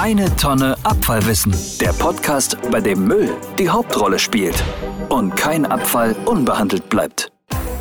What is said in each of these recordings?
Eine Tonne Abfallwissen. Der Podcast, bei dem Müll die Hauptrolle spielt und kein Abfall unbehandelt bleibt.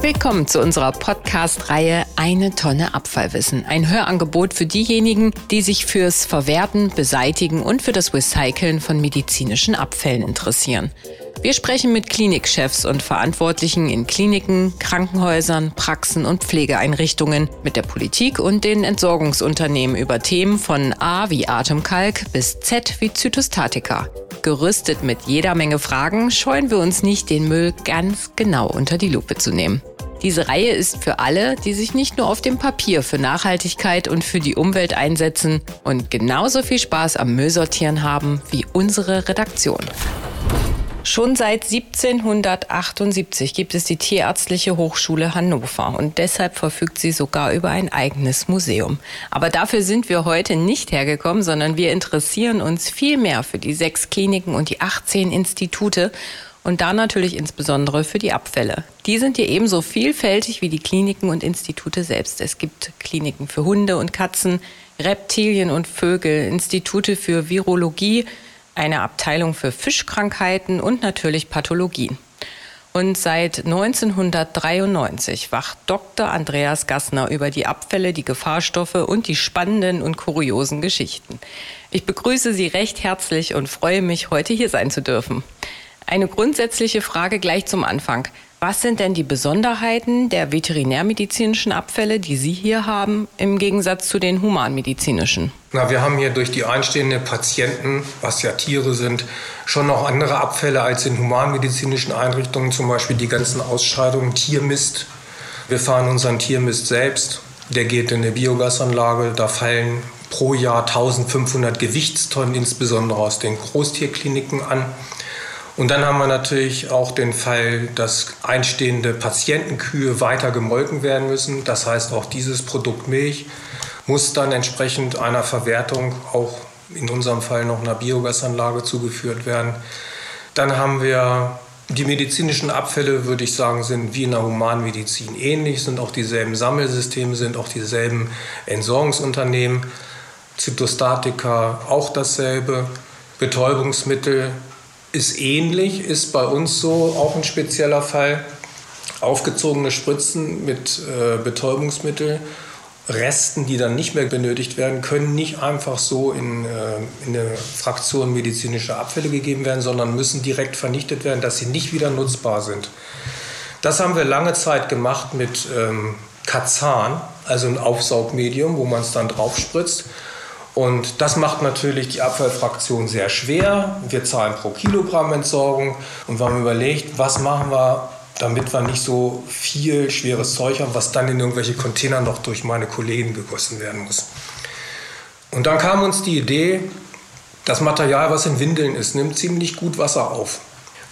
Willkommen zu unserer Podcast-Reihe Eine Tonne Abfallwissen. Ein Hörangebot für diejenigen, die sich fürs Verwerten, Beseitigen und für das Recyceln von medizinischen Abfällen interessieren. Wir sprechen mit Klinikchefs und Verantwortlichen in Kliniken, Krankenhäusern, Praxen und Pflegeeinrichtungen, mit der Politik und den Entsorgungsunternehmen über Themen von A wie Atemkalk bis Z wie Zytostatika. Gerüstet mit jeder Menge Fragen scheuen wir uns nicht, den Müll ganz genau unter die Lupe zu nehmen. Diese Reihe ist für alle, die sich nicht nur auf dem Papier für Nachhaltigkeit und für die Umwelt einsetzen und genauso viel Spaß am Müllsortieren haben wie unsere Redaktion. Schon seit 1778 gibt es die Tierärztliche Hochschule Hannover und deshalb verfügt sie sogar über ein eigenes Museum. Aber dafür sind wir heute nicht hergekommen, sondern wir interessieren uns viel mehr für die sechs Kliniken und die 18 Institute und da natürlich insbesondere für die Abfälle. Die sind hier ebenso vielfältig wie die Kliniken und Institute selbst. Es gibt Kliniken für Hunde und Katzen, Reptilien und Vögel, Institute für Virologie, eine Abteilung für Fischkrankheiten und natürlich Pathologien. Und seit 1993 wacht Dr. Andreas Gassner über die Abfälle, die Gefahrstoffe und die spannenden und kuriosen Geschichten. Ich begrüße Sie recht herzlich und freue mich, heute hier sein zu dürfen. Eine grundsätzliche Frage gleich zum Anfang. Was sind denn die Besonderheiten der veterinärmedizinischen Abfälle, die Sie hier haben, im Gegensatz zu den humanmedizinischen? Na, wir haben hier durch die einstehenden Patienten, was ja Tiere sind, schon noch andere Abfälle als in humanmedizinischen Einrichtungen, zum Beispiel die ganzen Ausscheidungen, Tiermist. Wir fahren unseren Tiermist selbst. Der geht in eine Biogasanlage. Da fallen pro Jahr 1500 Gewichtstonnen, insbesondere aus den Großtierkliniken, an. Und dann haben wir natürlich auch den Fall, dass einstehende Patientenkühe weiter gemolken werden müssen. Das heißt, auch dieses Produkt Milch muss dann entsprechend einer Verwertung auch in unserem Fall noch einer Biogasanlage zugeführt werden. Dann haben wir die medizinischen Abfälle, würde ich sagen, sind wie in der Humanmedizin ähnlich, sind auch dieselben Sammelsysteme, sind auch dieselben Entsorgungsunternehmen. Zytostatika auch dasselbe. Betäubungsmittel ist ähnlich, ist bei uns so auch ein spezieller Fall. Aufgezogene Spritzen mit äh, Betäubungsmittel, Resten, die dann nicht mehr benötigt werden, können nicht einfach so in, äh, in eine Fraktion medizinischer Abfälle gegeben werden, sondern müssen direkt vernichtet werden, dass sie nicht wieder nutzbar sind. Das haben wir lange Zeit gemacht mit ähm, Kazan, also ein Aufsaugmedium, wo man es dann drauf spritzt. Und das macht natürlich die Abfallfraktion sehr schwer. Wir zahlen pro Kilogramm Entsorgung und wir haben überlegt, was machen wir, damit wir nicht so viel schweres Zeug haben, was dann in irgendwelche Container noch durch meine Kollegen gegossen werden muss. Und dann kam uns die Idee, das Material, was in Windeln ist, nimmt ziemlich gut Wasser auf.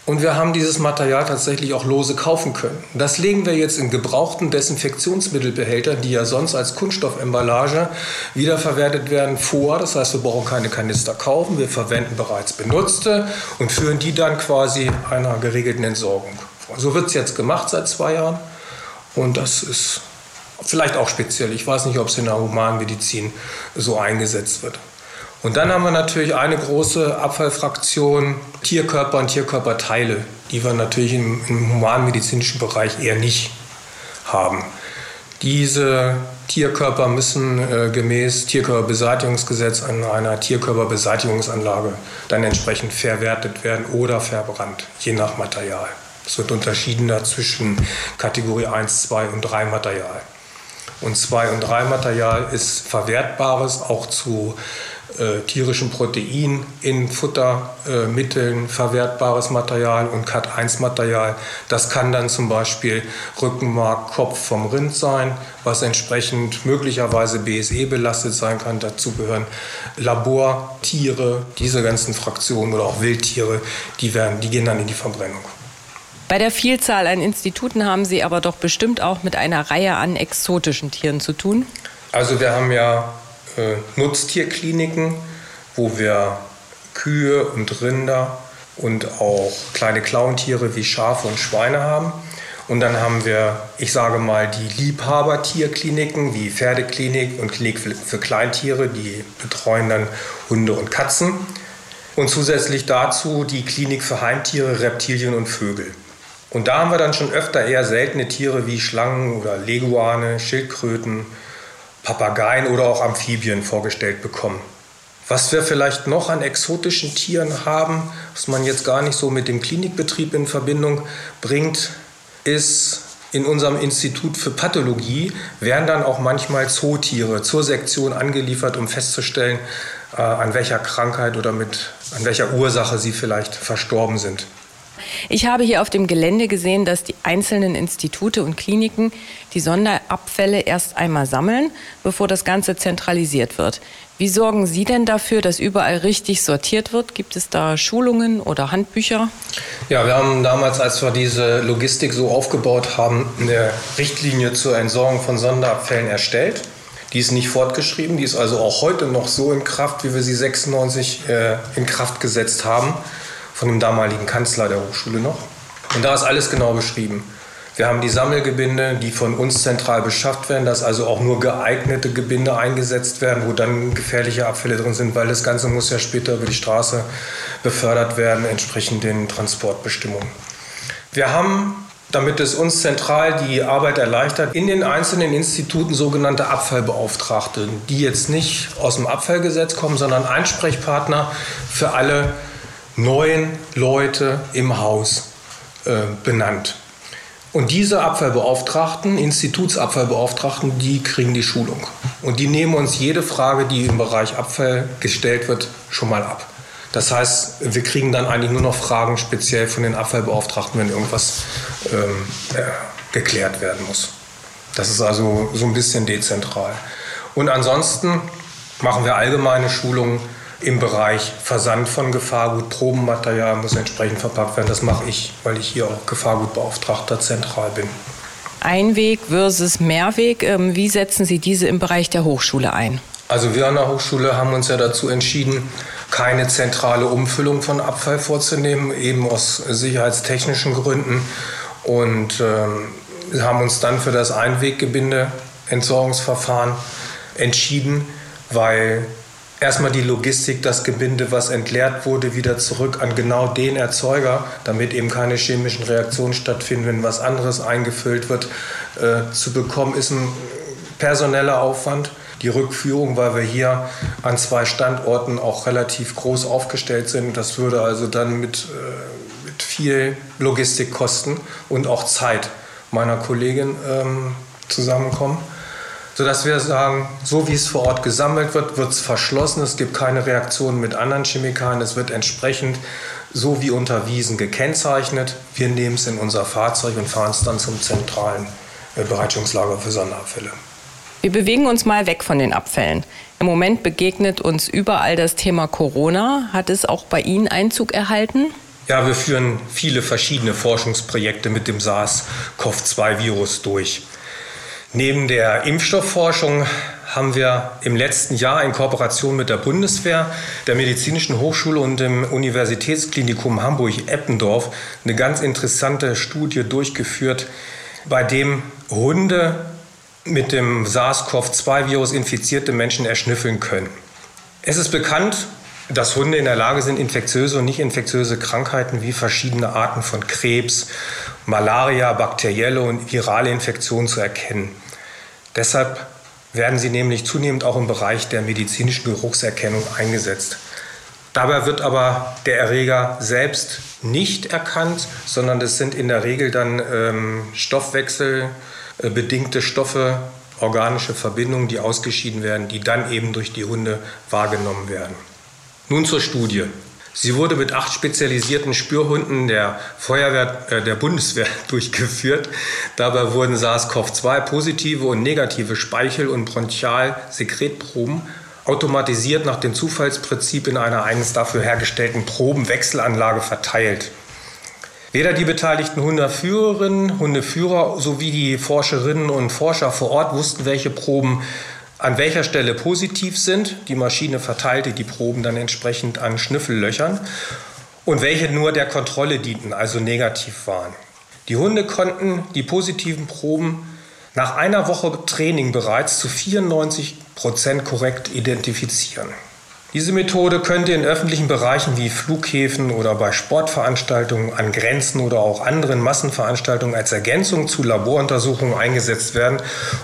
Und wir haben dieses Material tatsächlich auch lose kaufen können. Das legen wir jetzt in gebrauchten Desinfektionsmittelbehälter, die ja sonst als Kunststoffemballage wiederverwertet werden, vor. Das heißt, wir brauchen keine Kanister kaufen. Wir verwenden bereits benutzte und führen die dann quasi einer geregelten Entsorgung. So wird es jetzt gemacht seit zwei Jahren. Und das ist vielleicht auch speziell. Ich weiß nicht, ob es in der Humanmedizin so eingesetzt wird. Und dann haben wir natürlich eine große Abfallfraktion Tierkörper und Tierkörperteile, die wir natürlich im, im humanmedizinischen Bereich eher nicht haben. Diese Tierkörper müssen äh, gemäß Tierkörperbeseitigungsgesetz an einer Tierkörperbeseitigungsanlage dann entsprechend verwertet werden oder verbrannt, je nach Material. Es wird unterschieden zwischen Kategorie 1, 2 und 3 Material. Und 2 und 3 Material ist verwertbares, auch zu äh, tierischen Protein in Futtermitteln äh, verwertbares Material und Cat1-Material. Das kann dann zum Beispiel Rückenmark, Kopf vom Rind sein, was entsprechend möglicherweise BSE belastet sein kann. Dazu gehören Labortiere, diese ganzen Fraktionen oder auch Wildtiere, die, werden, die gehen dann in die Verbrennung. Bei der Vielzahl an Instituten haben Sie aber doch bestimmt auch mit einer Reihe an exotischen Tieren zu tun. Also wir haben ja äh, Nutztierkliniken, wo wir Kühe und Rinder und auch kleine Klauentiere wie Schafe und Schweine haben. Und dann haben wir, ich sage mal, die Liebhabertierkliniken wie Pferdeklinik und Klinik für Kleintiere, die betreuen dann Hunde und Katzen. Und zusätzlich dazu die Klinik für Heimtiere, Reptilien und Vögel. Und da haben wir dann schon öfter eher seltene Tiere wie Schlangen oder Leguane, Schildkröten, Papageien oder auch Amphibien vorgestellt bekommen. Was wir vielleicht noch an exotischen Tieren haben, was man jetzt gar nicht so mit dem Klinikbetrieb in Verbindung bringt, ist in unserem Institut für Pathologie werden dann auch manchmal Zootiere zur Sektion angeliefert, um festzustellen, äh, an welcher Krankheit oder mit, an welcher Ursache sie vielleicht verstorben sind. Ich habe hier auf dem Gelände gesehen, dass die einzelnen Institute und Kliniken die Sonderabfälle erst einmal sammeln, bevor das Ganze zentralisiert wird. Wie sorgen Sie denn dafür, dass überall richtig sortiert wird? Gibt es da Schulungen oder Handbücher? Ja, wir haben damals, als wir diese Logistik so aufgebaut haben, eine Richtlinie zur Entsorgung von Sonderabfällen erstellt. Die ist nicht fortgeschrieben, die ist also auch heute noch so in Kraft, wie wir sie 96 äh, in Kraft gesetzt haben von dem damaligen Kanzler der Hochschule noch. Und da ist alles genau beschrieben. Wir haben die Sammelgebinde, die von uns zentral beschafft werden, dass also auch nur geeignete Gebinde eingesetzt werden, wo dann gefährliche Abfälle drin sind, weil das Ganze muss ja später über die Straße befördert werden, entsprechend den Transportbestimmungen. Wir haben, damit es uns zentral die Arbeit erleichtert, in den einzelnen Instituten sogenannte Abfallbeauftragte, die jetzt nicht aus dem Abfallgesetz kommen, sondern Einsprechpartner für alle neun Leute im Haus äh, benannt. Und diese Abfallbeauftragten, Institutsabfallbeauftragten, die kriegen die Schulung. Und die nehmen uns jede Frage, die im Bereich Abfall gestellt wird, schon mal ab. Das heißt, wir kriegen dann eigentlich nur noch Fragen speziell von den Abfallbeauftragten, wenn irgendwas ähm, äh, geklärt werden muss. Das ist also so ein bisschen dezentral. Und ansonsten machen wir allgemeine Schulungen im Bereich Versand von Gefahrgut, Probenmaterial muss entsprechend verpackt werden. Das mache ich, weil ich hier auch Gefahrgutbeauftragter zentral bin. Einweg versus Mehrweg, ähm, wie setzen Sie diese im Bereich der Hochschule ein? Also wir an der Hochschule haben uns ja dazu entschieden, keine zentrale Umfüllung von Abfall vorzunehmen, eben aus sicherheitstechnischen Gründen. Und äh, haben uns dann für das Einweggebinde-Entsorgungsverfahren entschieden, weil erstmal die Logistik, das Gebinde, was entleert wurde, wieder zurück an genau den Erzeuger, damit eben keine chemischen Reaktionen stattfinden, wenn was anderes eingefüllt wird, äh, zu bekommen, ist ein personeller Aufwand. Die Rückführung, weil wir hier an zwei Standorten auch relativ groß aufgestellt sind, das würde also dann mit, äh, mit viel Logistikkosten und auch Zeit meiner Kollegin ähm, zusammenkommen sodass wir sagen, so wie es vor Ort gesammelt wird, wird es verschlossen. Es gibt keine Reaktion mit anderen Chemikalien. Es wird entsprechend so wie unterwiesen gekennzeichnet. Wir nehmen es in unser Fahrzeug und fahren es dann zum zentralen äh, Bereitungslager für Sonderabfälle. Wir bewegen uns mal weg von den Abfällen. Im Moment begegnet uns überall das Thema Corona. Hat es auch bei Ihnen Einzug erhalten? Ja, wir führen viele verschiedene Forschungsprojekte mit dem SARS-CoV-2-Virus durch. Neben der Impfstoffforschung haben wir im letzten Jahr in Kooperation mit der Bundeswehr, der Medizinischen Hochschule und dem Universitätsklinikum Hamburg-Eppendorf eine ganz interessante Studie durchgeführt, bei dem Hunde mit dem SARS-CoV-2-Virus infizierte Menschen erschnüffeln können. Es ist bekannt, dass Hunde in der Lage sind, infektiöse und nicht infektiöse Krankheiten wie verschiedene Arten von Krebs, Malaria, bakterielle und virale Infektionen zu erkennen. Deshalb werden sie nämlich zunehmend auch im Bereich der medizinischen Geruchserkennung eingesetzt. Dabei wird aber der Erreger selbst nicht erkannt, sondern es sind in der Regel dann ähm, stoffwechselbedingte Stoffe, organische Verbindungen, die ausgeschieden werden, die dann eben durch die Hunde wahrgenommen werden. Nun zur Studie. Sie wurde mit acht spezialisierten Spürhunden der Feuerwehr äh, der Bundeswehr durchgeführt. Dabei wurden SARS-CoV-2 positive und negative Speichel- und Bronchialsekretproben automatisiert nach dem Zufallsprinzip in einer eigens dafür hergestellten Probenwechselanlage verteilt. Weder die beteiligten Hundeführerinnen, Hundeführer sowie die Forscherinnen und Forscher vor Ort wussten, welche Proben an welcher Stelle positiv sind. Die Maschine verteilte die Proben dann entsprechend an Schnüffellöchern und welche nur der Kontrolle dienten, also negativ waren. Die Hunde konnten die positiven Proben nach einer Woche Training bereits zu 94 Prozent korrekt identifizieren. Diese Methode könnte in öffentlichen Bereichen wie Flughäfen oder bei Sportveranstaltungen an Grenzen oder auch anderen Massenveranstaltungen als Ergänzung zu Laboruntersuchungen eingesetzt werden,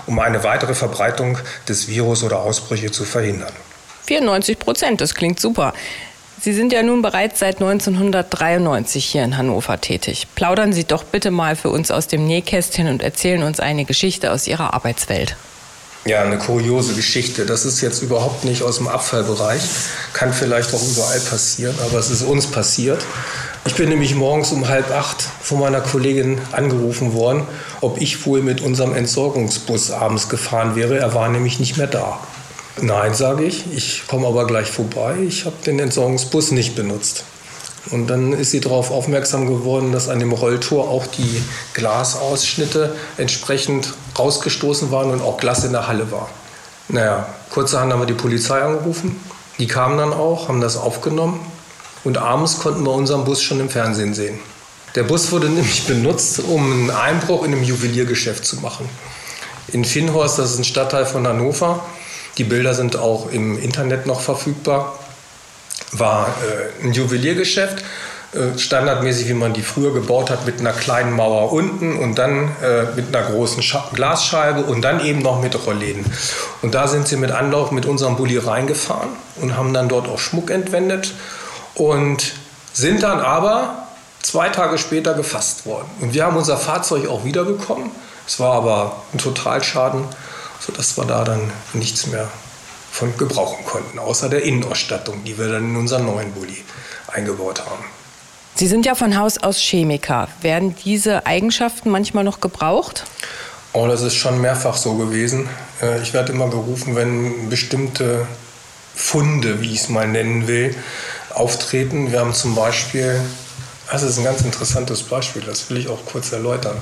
um eine weitere Verbreitung des Virus oder Ausbrüche zu verhindern. 94 Prozent, das klingt super. Sie sind ja nun bereits seit 1993 hier in Hannover tätig. Plaudern Sie doch bitte mal für uns aus dem Nähkästchen und erzählen uns eine Geschichte aus Ihrer Arbeitswelt. Ja, eine kuriose Geschichte. Das ist jetzt überhaupt nicht aus dem Abfallbereich. Kann vielleicht auch überall passieren, aber es ist uns passiert. Ich bin nämlich morgens um halb acht von meiner Kollegin angerufen worden, ob ich wohl mit unserem Entsorgungsbus abends gefahren wäre. Er war nämlich nicht mehr da. Nein, sage ich. Ich komme aber gleich vorbei. Ich habe den Entsorgungsbus nicht benutzt. Und dann ist sie darauf aufmerksam geworden, dass an dem Rolltor auch die Glasausschnitte entsprechend rausgestoßen waren und auch Glas in der Halle war. Naja, kurzerhand haben wir die Polizei angerufen. Die kamen dann auch, haben das aufgenommen. Und abends konnten wir unseren Bus schon im Fernsehen sehen. Der Bus wurde nämlich benutzt, um einen Einbruch in einem Juweliergeschäft zu machen. In Finnhorst, das ist ein Stadtteil von Hannover. Die Bilder sind auch im Internet noch verfügbar war äh, ein Juweliergeschäft, äh, standardmäßig, wie man die früher gebaut hat, mit einer kleinen Mauer unten und dann äh, mit einer großen Scha Glasscheibe und dann eben noch mit Rollläden. Und da sind sie mit Anlauf mit unserem Bulli reingefahren und haben dann dort auch Schmuck entwendet und sind dann aber zwei Tage später gefasst worden. Und wir haben unser Fahrzeug auch wiederbekommen. Es war aber ein Totalschaden, sodass wir da dann nichts mehr von gebrauchen konnten, außer der Innenausstattung, die wir dann in unseren neuen Bulli eingebaut haben. Sie sind ja von Haus aus Chemiker. Werden diese Eigenschaften manchmal noch gebraucht? Oh, das ist schon mehrfach so gewesen. Äh, ich werde immer gerufen, wenn bestimmte Funde, wie ich es mal nennen will, auftreten. Wir haben zum Beispiel das ist ein ganz interessantes Beispiel, das will ich auch kurz erläutern.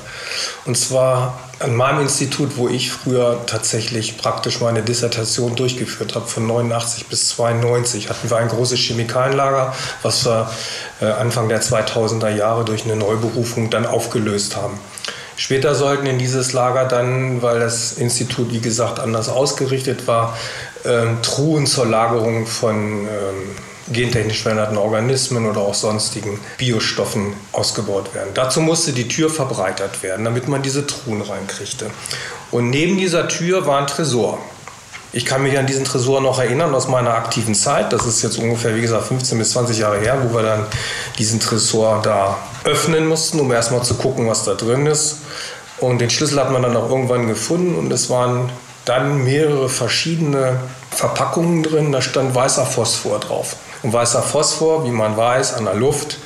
Und zwar an meinem Institut, wo ich früher tatsächlich praktisch meine Dissertation durchgeführt habe, von 89 bis 92, hatten wir ein großes Chemikalienlager, was wir äh, Anfang der 2000er Jahre durch eine Neuberufung dann aufgelöst haben. Später sollten in dieses Lager dann, weil das Institut wie gesagt anders ausgerichtet war, ähm, Truhen zur Lagerung von ähm, gentechnisch veränderten Organismen oder auch sonstigen Biostoffen ausgebaut werden. Dazu musste die Tür verbreitert werden, damit man diese Truhen reinkriegte. Und neben dieser Tür war ein Tresor. Ich kann mich an diesen Tresor noch erinnern aus meiner aktiven Zeit. Das ist jetzt ungefähr, wie gesagt, 15 bis 20 Jahre her, wo wir dann diesen Tresor da öffnen mussten, um erstmal zu gucken, was da drin ist. Und den Schlüssel hat man dann auch irgendwann gefunden und es waren dann mehrere verschiedene Verpackungen drin. Da stand weißer Phosphor drauf. Und weißer Phosphor, wie man weiß, an der Luft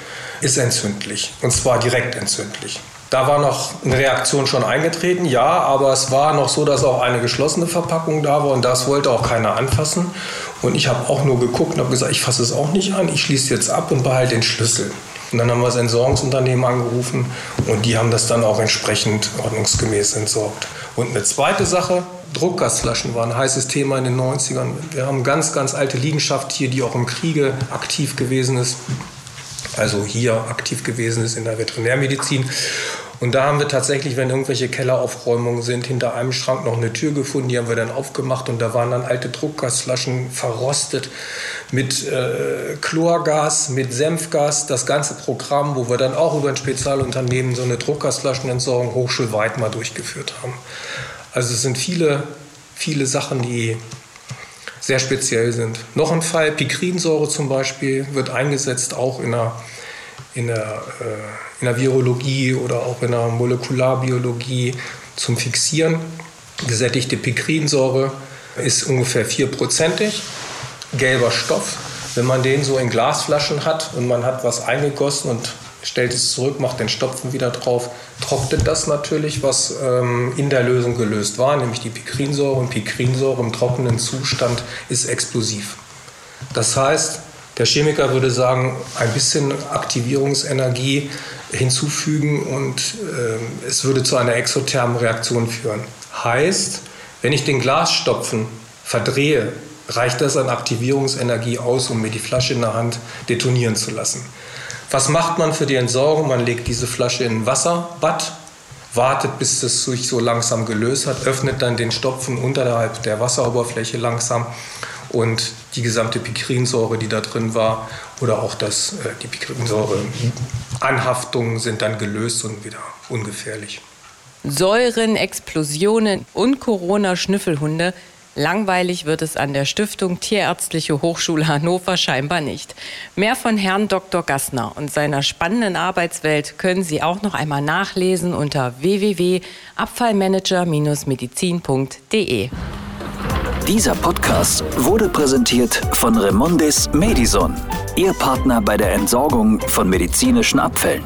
ist entzündlich. Und zwar direkt entzündlich. Da war noch eine Reaktion schon eingetreten, ja, aber es war noch so, dass auch eine geschlossene Verpackung da war und das wollte auch keiner anfassen. Und ich habe auch nur geguckt und habe gesagt, ich fasse es auch nicht an, ich schließe jetzt ab und behalte den Schlüssel. Und dann haben wir das Entsorgungsunternehmen angerufen und die haben das dann auch entsprechend ordnungsgemäß entsorgt. Und eine zweite Sache, Druckgasflaschen waren ein heißes Thema in den 90ern. Wir haben ganz, ganz alte Liegenschaft hier, die auch im Kriege aktiv gewesen ist. Also hier aktiv gewesen ist in der Veterinärmedizin. Und da haben wir tatsächlich, wenn irgendwelche Kelleraufräumungen sind, hinter einem Schrank noch eine Tür gefunden, die haben wir dann aufgemacht und da waren dann alte Druckgasflaschen verrostet mit äh, Chlorgas, mit Senfgas, das ganze Programm, wo wir dann auch über ein Spezialunternehmen so eine Druckgasflaschenentsorgung hochschulweit mal durchgeführt haben. Also es sind viele, viele Sachen, die sehr speziell sind. Noch ein Fall, Pikrinsäure zum Beispiel, wird eingesetzt auch in der, in der, äh, in der Virologie oder auch in der Molekularbiologie zum Fixieren. Gesättigte Pikrinsäure ist ungefähr vierprozentig, gelber Stoff. Wenn man den so in Glasflaschen hat und man hat was eingegossen und stellt es zurück, macht den Stopfen wieder drauf, trocknet das natürlich, was ähm, in der Lösung gelöst war, nämlich die Pikrinsäure. Und Pikrinsäure im trockenen Zustand ist explosiv. Das heißt, der Chemiker würde sagen, ein bisschen Aktivierungsenergie hinzufügen und äh, es würde zu einer exothermen Reaktion führen. Heißt, wenn ich den Glasstopfen verdrehe, reicht das an Aktivierungsenergie aus, um mir die Flasche in der Hand detonieren zu lassen. Was macht man für die Entsorgung? Man legt diese Flasche in ein Wasserbad, wartet, bis es sich so langsam gelöst hat, öffnet dann den Stopfen unterhalb der Wasseroberfläche langsam und die gesamte Pikrinsäure, die da drin war, oder auch das, äh, die Pikrinsäure-Anhaftungen sind dann gelöst und wieder ungefährlich. Säuren, Explosionen und Corona-Schnüffelhunde. Langweilig wird es an der Stiftung Tierärztliche Hochschule Hannover scheinbar nicht. Mehr von Herrn Dr. Gassner und seiner spannenden Arbeitswelt können Sie auch noch einmal nachlesen unter www.abfallmanager-medizin.de. Dieser Podcast wurde präsentiert von Remondis Medison, Ihr Partner bei der Entsorgung von medizinischen Abfällen.